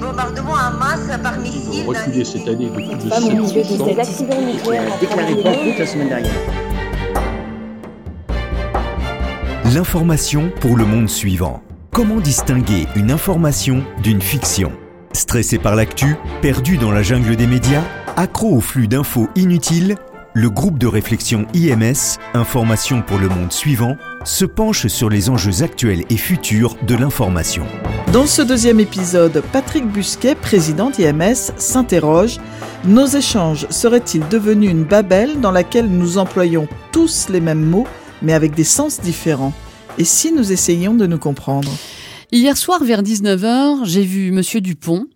bombardements en masse par missiles. Reculer cette année de plus de Femme au milieu de 7%. ces accidents nucléaires en déclaré France. banqueroute la semaine dernière. L'information pour le monde suivant. Comment distinguer une information d'une fiction? Stressé par l'actu, perdu dans la jungle des médias, accro au flux d'infos inutiles, le groupe de réflexion IMS, Information pour le monde suivant, se penche sur les enjeux actuels et futurs de l'information. Dans ce deuxième épisode, Patrick Busquet, président d'IMS, s'interroge Nos échanges seraient-ils devenus une babelle dans laquelle nous employons tous les mêmes mots, mais avec des sens différents? Et si nous essayions de nous comprendre? Hier soir, vers 19h, j'ai vu Monsieur Dupont.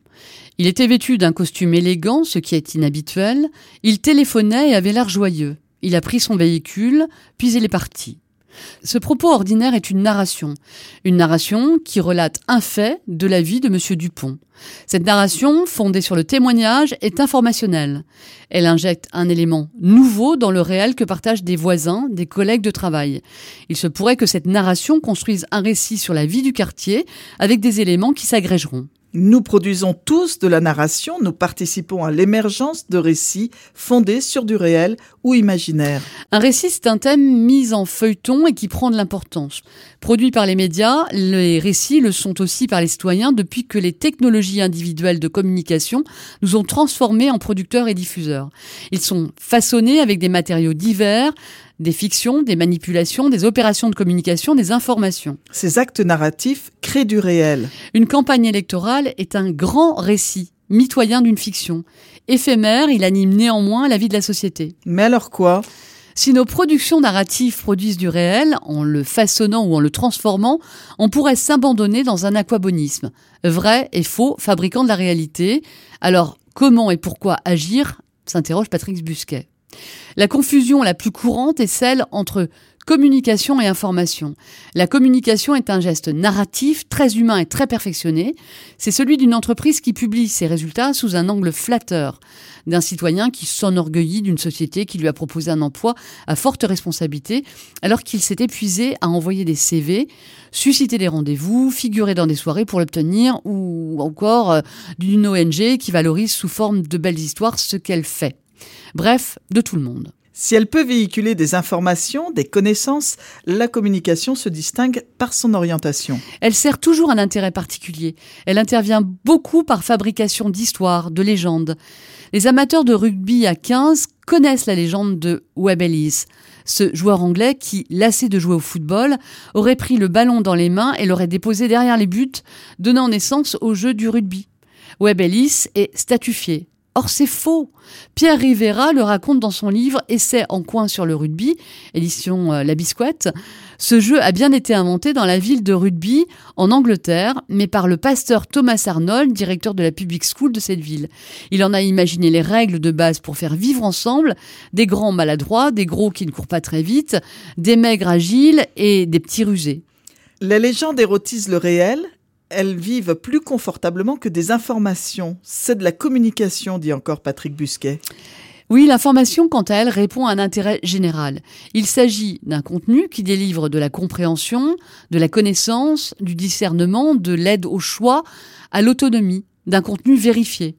Il était vêtu d'un costume élégant, ce qui est inhabituel. Il téléphonait et avait l'air joyeux. Il a pris son véhicule, puis il est parti. Ce propos ordinaire est une narration. Une narration qui relate un fait de la vie de Monsieur Dupont. Cette narration, fondée sur le témoignage, est informationnelle. Elle injecte un élément nouveau dans le réel que partagent des voisins, des collègues de travail. Il se pourrait que cette narration construise un récit sur la vie du quartier avec des éléments qui s'agrégeront. Nous produisons tous de la narration, nous participons à l'émergence de récits fondés sur du réel ou imaginaire. Un récit, c'est un thème mis en feuilleton et qui prend de l'importance. Produit par les médias, les récits le sont aussi par les citoyens depuis que les technologies individuelles de communication nous ont transformés en producteurs et diffuseurs. Ils sont façonnés avec des matériaux divers, des fictions, des manipulations, des opérations de communication, des informations. Ces actes narratifs créent du réel. Une campagne électorale est un grand récit, mitoyen d'une fiction. Éphémère, il anime néanmoins la vie de la société. Mais alors quoi? Si nos productions narratives produisent du réel, en le façonnant ou en le transformant, on pourrait s'abandonner dans un aquabonisme. Vrai et faux, fabricant de la réalité. Alors, comment et pourquoi agir? s'interroge Patrick Busquet. La confusion la plus courante est celle entre communication et information. La communication est un geste narratif très humain et très perfectionné. C'est celui d'une entreprise qui publie ses résultats sous un angle flatteur, d'un citoyen qui s'enorgueillit d'une société qui lui a proposé un emploi à forte responsabilité, alors qu'il s'est épuisé à envoyer des CV, susciter des rendez-vous, figurer dans des soirées pour l'obtenir, ou encore euh, d'une ONG qui valorise sous forme de belles histoires ce qu'elle fait. Bref, de tout le monde. Si elle peut véhiculer des informations, des connaissances, la communication se distingue par son orientation. Elle sert toujours un intérêt particulier. Elle intervient beaucoup par fabrication d'histoires, de légendes. Les amateurs de rugby à 15 connaissent la légende de Webb Ellis, ce joueur anglais qui, lassé de jouer au football, aurait pris le ballon dans les mains et l'aurait déposé derrière les buts, donnant naissance au jeu du rugby. Webb Ellis est statufié. Or, c'est faux. Pierre Rivera le raconte dans son livre Essai en coin sur le rugby, édition euh, La Bisquette. Ce jeu a bien été inventé dans la ville de Rugby, en Angleterre, mais par le pasteur Thomas Arnold, directeur de la public school de cette ville. Il en a imaginé les règles de base pour faire vivre ensemble des grands maladroits, des gros qui ne courent pas très vite, des maigres agiles et des petits rusés. Les légendes érotisent le réel, elles vivent plus confortablement que des informations. C'est de la communication, dit encore Patrick Busquet. Oui, l'information, quant à elle, répond à un intérêt général. Il s'agit d'un contenu qui délivre de la compréhension, de la connaissance, du discernement, de l'aide au choix, à l'autonomie, d'un contenu vérifié.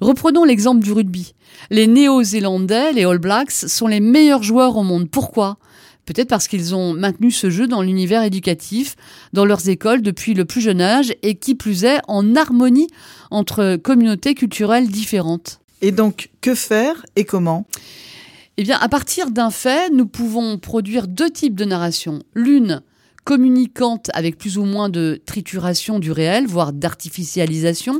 Reprenons l'exemple du rugby. Les Néo-Zélandais, les All Blacks, sont les meilleurs joueurs au monde. Pourquoi? Peut-être parce qu'ils ont maintenu ce jeu dans l'univers éducatif, dans leurs écoles depuis le plus jeune âge, et qui plus est en harmonie entre communautés culturelles différentes. Et donc, que faire et comment? Eh bien, à partir d'un fait, nous pouvons produire deux types de narration. L'une communicante avec plus ou moins de trituration du réel, voire d'artificialisation.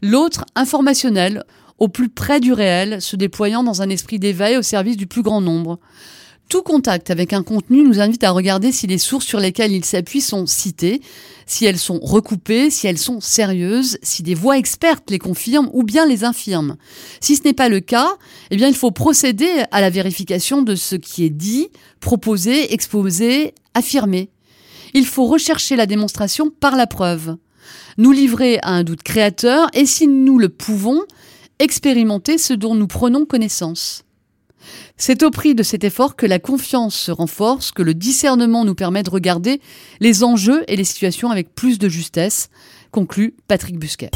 L'autre informationnelle, au plus près du réel, se déployant dans un esprit d'éveil au service du plus grand nombre. Tout contact avec un contenu nous invite à regarder si les sources sur lesquelles il s'appuie sont citées, si elles sont recoupées, si elles sont sérieuses, si des voix expertes les confirment ou bien les infirment. Si ce n'est pas le cas, eh bien il faut procéder à la vérification de ce qui est dit, proposé, exposé, affirmé. Il faut rechercher la démonstration par la preuve. Nous livrer à un doute créateur et si nous le pouvons, expérimenter ce dont nous prenons connaissance. C'est au prix de cet effort que la confiance se renforce, que le discernement nous permet de regarder les enjeux et les situations avec plus de justesse, conclut Patrick Busquet.